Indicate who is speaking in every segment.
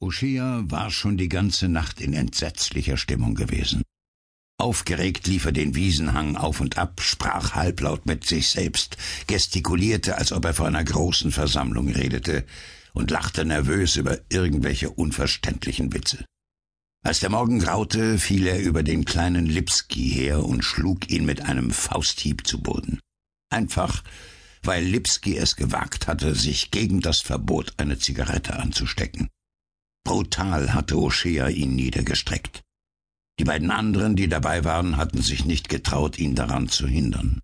Speaker 1: O'Shea war schon die ganze Nacht in entsetzlicher Stimmung gewesen. Aufgeregt lief er den Wiesenhang auf und ab, sprach halblaut mit sich selbst, gestikulierte, als ob er vor einer großen Versammlung redete, und lachte nervös über irgendwelche unverständlichen Witze. Als der Morgen graute, fiel er über den kleinen Lipski her und schlug ihn mit einem Fausthieb zu Boden. Einfach, weil Lipski es gewagt hatte, sich gegen das Verbot eine Zigarette anzustecken. Brutal hatte O'Shea ihn niedergestreckt. Die beiden anderen, die dabei waren, hatten sich nicht getraut, ihn daran zu hindern.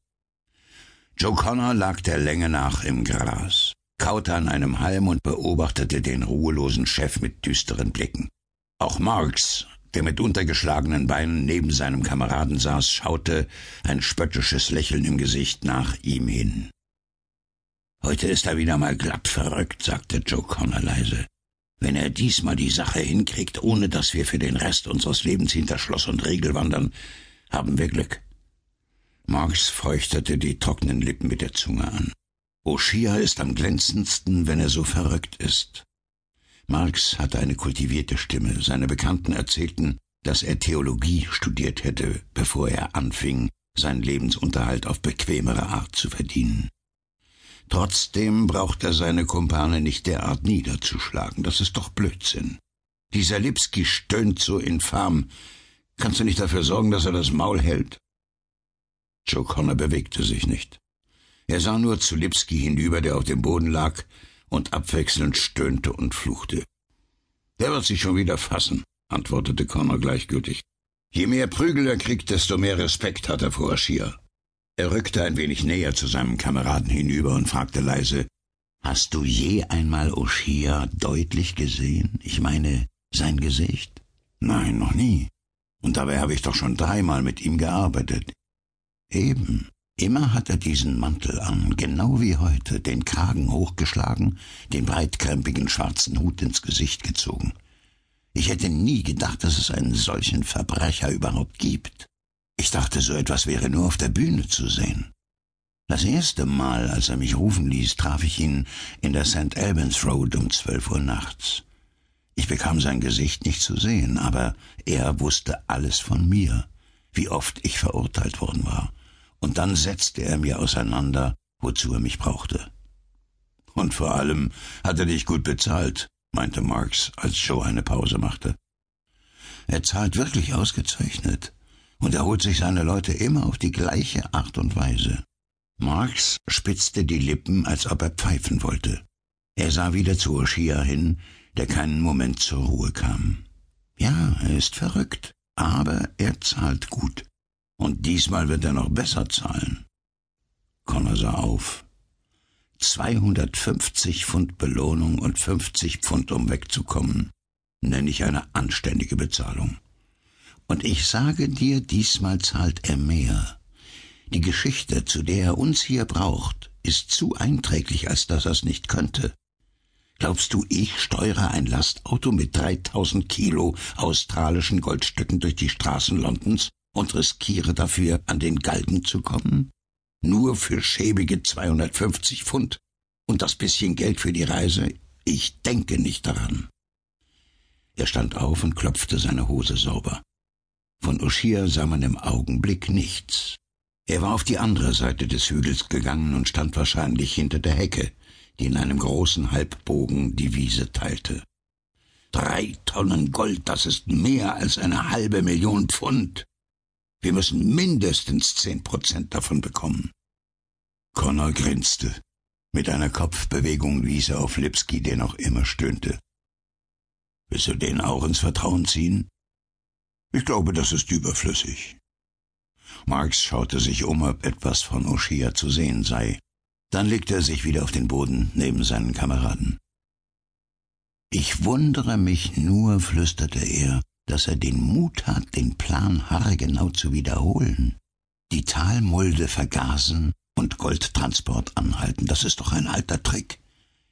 Speaker 1: Joe Connor lag der Länge nach im Gras, kaute an einem Halm und beobachtete den ruhelosen Chef mit düsteren Blicken. Auch Marks, der mit untergeschlagenen Beinen neben seinem Kameraden saß, schaute, ein spöttisches Lächeln im Gesicht, nach ihm hin. Heute ist er wieder mal glatt verrückt, sagte Joe Connor leise. Wenn er diesmal die Sache hinkriegt, ohne dass wir für den Rest unseres Lebens hinter Schloss und Riegel wandern, haben wir Glück. Marx feuchtete die trockenen Lippen mit der Zunge an. O'Shea ist am glänzendsten, wenn er so verrückt ist. Marx hatte eine kultivierte Stimme. Seine Bekannten erzählten, dass er Theologie studiert hätte, bevor er anfing, seinen Lebensunterhalt auf bequemere Art zu verdienen. Trotzdem braucht er seine Kumpane nicht derart niederzuschlagen. Das ist doch Blödsinn. Dieser Lipski stöhnt so infam. Kannst du nicht dafür sorgen, dass er das Maul hält? Joe Connor bewegte sich nicht. Er sah nur zu Lipski hinüber, der auf dem Boden lag und abwechselnd stöhnte und fluchte. Der wird sich schon wieder fassen, antwortete Connor gleichgültig. Je mehr Prügel er kriegt, desto mehr Respekt hat er vor Aschia. Er rückte ein wenig näher zu seinem Kameraden hinüber und fragte leise, Hast du je einmal Oshia deutlich gesehen? Ich meine, sein Gesicht? Nein, noch nie. Und dabei habe ich doch schon dreimal mit ihm gearbeitet. Eben. Immer hat er diesen Mantel an, genau wie heute, den Kragen hochgeschlagen, den breitkrempigen schwarzen Hut ins Gesicht gezogen. Ich hätte nie gedacht, dass es einen solchen Verbrecher überhaupt gibt. Ich dachte, so etwas wäre nur auf der Bühne zu sehen. Das erste Mal, als er mich rufen ließ, traf ich ihn in der St. Albans Road um zwölf Uhr nachts. Ich bekam sein Gesicht nicht zu sehen, aber er wusste alles von mir, wie oft ich verurteilt worden war. Und dann setzte er mir auseinander, wozu er mich brauchte. Und vor allem hat er dich gut bezahlt, meinte Marx, als Joe eine Pause machte. Er zahlt wirklich ausgezeichnet und er holt sich seine Leute immer auf die gleiche Art und Weise. Marx spitzte die Lippen, als ob er pfeifen wollte. Er sah wieder zu Oshia hin, der keinen Moment zur Ruhe kam. Ja, er ist verrückt, aber er zahlt gut. Und diesmal wird er noch besser zahlen. Connor sah auf. 250 Pfund Belohnung und 50 Pfund, um wegzukommen, nenne ich eine anständige Bezahlung. Und ich sage dir, diesmal zahlt er mehr. Die Geschichte, zu der er uns hier braucht, ist zu einträglich, als dass er's nicht könnte. Glaubst du, ich steuere ein Lastauto mit 3000 Kilo australischen Goldstücken durch die Straßen Londons und riskiere dafür, an den Galgen zu kommen? Nur für schäbige 250 Pfund. Und das bisschen Geld für die Reise? Ich denke nicht daran. Er stand auf und klopfte seine Hose sauber. Von Oshia sah man im Augenblick nichts. Er war auf die andere Seite des Hügels gegangen und stand wahrscheinlich hinter der Hecke, die in einem großen Halbbogen die Wiese teilte. Drei Tonnen Gold, das ist mehr als eine halbe Million Pfund. Wir müssen mindestens zehn Prozent davon bekommen. Connor grinste. Mit einer Kopfbewegung wies er auf Lipski, der noch immer stöhnte. Willst du den auch ins Vertrauen ziehen? Ich glaube, das ist überflüssig. Marx schaute sich um, ob etwas von Oshia zu sehen sei. Dann legte er sich wieder auf den Boden neben seinen Kameraden. Ich wundere mich nur, flüsterte er, dass er den Mut hat, den Plan haargenau zu wiederholen. Die Talmulde vergasen und Goldtransport anhalten, das ist doch ein alter Trick.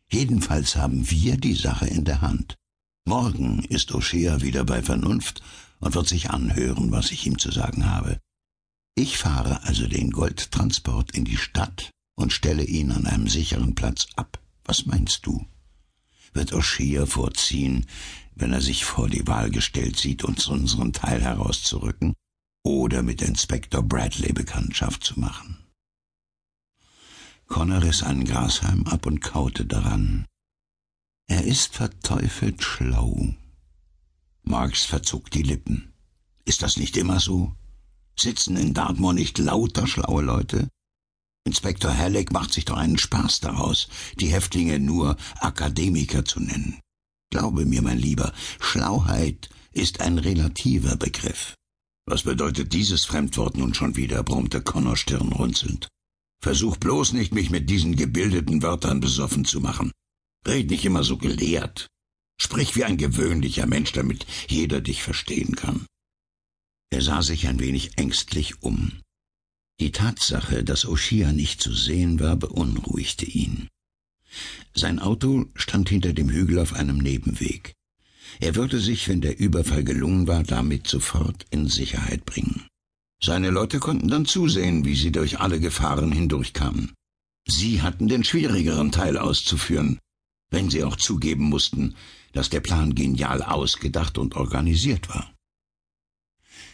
Speaker 1: Jedenfalls haben wir die Sache in der Hand. Morgen ist O'Shea wieder bei Vernunft und wird sich anhören, was ich ihm zu sagen habe. Ich fahre also den Goldtransport in die Stadt und stelle ihn an einem sicheren Platz ab. Was meinst du? wird O'Shea vorziehen, wenn er sich vor die Wahl gestellt sieht, uns unseren Teil herauszurücken oder mit Inspektor Bradley Bekanntschaft zu machen. Connor riss einen Grashalm ab und kaute daran. Er ist verteufelt schlau. Marx verzog die Lippen. Ist das nicht immer so? Sitzen in Dartmoor nicht lauter schlaue Leute? Inspektor Halleck macht sich doch einen Spaß daraus, die Häftlinge nur Akademiker zu nennen. Glaube mir, mein Lieber, Schlauheit ist ein relativer Begriff. Was bedeutet dieses Fremdwort nun schon wieder? brummte Connor stirnrunzelnd. Versuch bloß nicht, mich mit diesen gebildeten Wörtern besoffen zu machen. Red nicht immer so gelehrt. Sprich wie ein gewöhnlicher Mensch, damit jeder dich verstehen kann. Er sah sich ein wenig ängstlich um. Die Tatsache, dass Oshia nicht zu sehen war, beunruhigte ihn. Sein Auto stand hinter dem Hügel auf einem Nebenweg. Er würde sich, wenn der Überfall gelungen war, damit sofort in Sicherheit bringen. Seine Leute konnten dann zusehen, wie sie durch alle Gefahren hindurchkamen. Sie hatten den schwierigeren Teil auszuführen, wenn sie auch zugeben mussten, dass der Plan genial ausgedacht und organisiert war.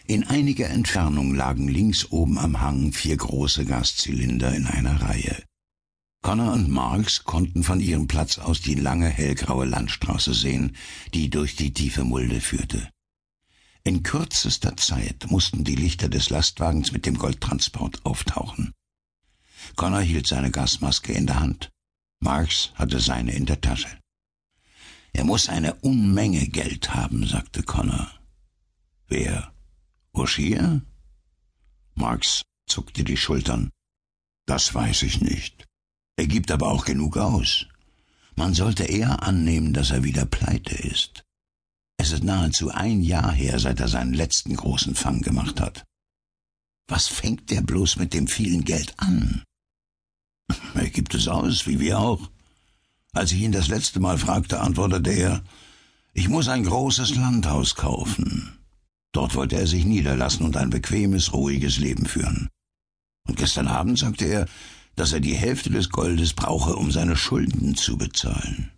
Speaker 1: In einiger Entfernung lagen links oben am Hang vier große Gaszylinder in einer Reihe. Connor und Marks konnten von ihrem Platz aus die lange hellgraue Landstraße sehen, die durch die tiefe Mulde führte. In kürzester Zeit mussten die Lichter des Lastwagens mit dem Goldtransport auftauchen. Connor hielt seine Gasmaske in der Hand. Marks hatte seine in der Tasche. Er muss eine Unmenge Geld haben, sagte Connor. Wer? O'Shea? Marx zuckte die Schultern. Das weiß ich nicht. Er gibt aber auch genug aus. Man sollte eher annehmen, dass er wieder pleite ist. Es ist nahezu ein Jahr her, seit er seinen letzten großen Fang gemacht hat. Was fängt der bloß mit dem vielen Geld an? Gibt es aus, wie wir auch. Als ich ihn das letzte Mal fragte, antwortete er, ich muss ein großes Landhaus kaufen. Dort wollte er sich niederlassen und ein bequemes, ruhiges Leben führen. Und gestern Abend sagte er, dass er die Hälfte des Goldes brauche, um seine Schulden zu bezahlen.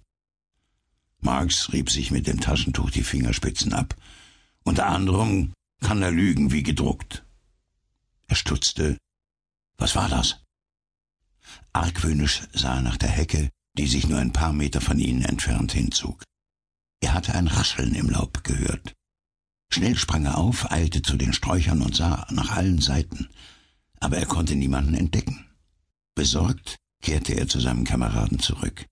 Speaker 1: Marx rieb sich mit dem Taschentuch die Fingerspitzen ab. Unter anderem kann er lügen wie gedruckt. Er stutzte. Was war das? Argwöhnisch sah er nach der Hecke, die sich nur ein paar Meter von ihnen entfernt hinzog. Er hatte ein Rascheln im Laub gehört. Schnell sprang er auf, eilte zu den Sträuchern und sah nach allen Seiten, aber er konnte niemanden entdecken. Besorgt kehrte er zu seinem Kameraden zurück.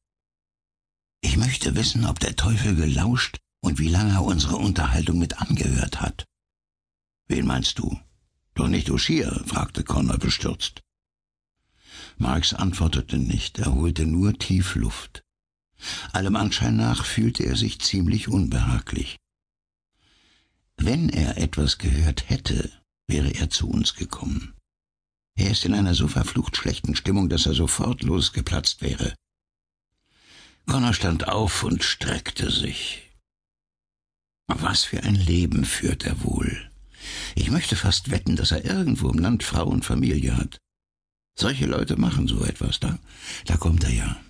Speaker 1: Ich möchte wissen, ob der Teufel gelauscht und wie lange er unsere Unterhaltung mit angehört hat. Wen meinst du? Doch nicht O'Shea? fragte Connor bestürzt. Marx antwortete nicht, er holte nur tief Luft. Allem Anschein nach fühlte er sich ziemlich unbehaglich. Wenn er etwas gehört hätte, wäre er zu uns gekommen. Er ist in einer so verflucht schlechten Stimmung, dass er sofort losgeplatzt wäre. Connor stand auf und streckte sich. Was für ein Leben führt er wohl? Ich möchte fast wetten, dass er irgendwo im Land Frau und Familie hat. Solche Leute machen so etwas, da, da kommt er ja.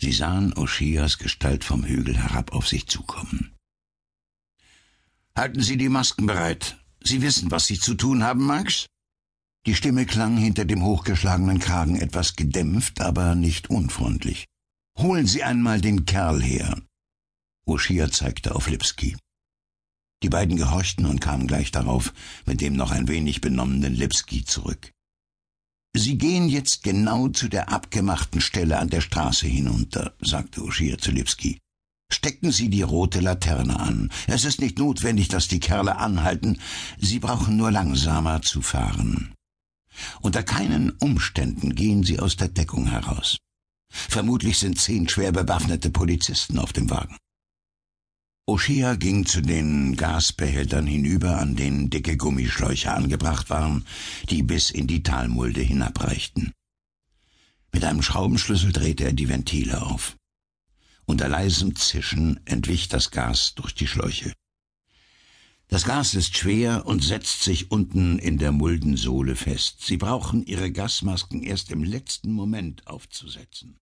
Speaker 1: Sie sahen Oshias Gestalt vom Hügel herab auf sich zukommen. Halten Sie die Masken bereit. Sie wissen, was Sie zu tun haben, Max? Die Stimme klang hinter dem hochgeschlagenen Kragen etwas gedämpft, aber nicht unfreundlich. Holen Sie einmal den Kerl her. Oshia zeigte auf Lipski. Die beiden gehorchten und kamen gleich darauf mit dem noch ein wenig benommenen Lipski zurück. Sie gehen jetzt genau zu der abgemachten Stelle an der Straße hinunter, sagte Oshia zu Lipski. Stecken Sie die rote Laterne an. Es ist nicht notwendig, dass die Kerle anhalten. Sie brauchen nur langsamer zu fahren. Unter keinen Umständen gehen Sie aus der Deckung heraus. Vermutlich sind zehn schwer bewaffnete Polizisten auf dem Wagen. O'Shea ging zu den Gasbehältern hinüber, an denen dicke Gummischläuche angebracht waren, die bis in die Talmulde hinabreichten. Mit einem Schraubenschlüssel drehte er die Ventile auf. Unter leisem Zischen entwich das Gas durch die Schläuche. Das Gas ist schwer und setzt sich unten in der Muldensohle fest. Sie brauchen Ihre Gasmasken erst im letzten Moment aufzusetzen.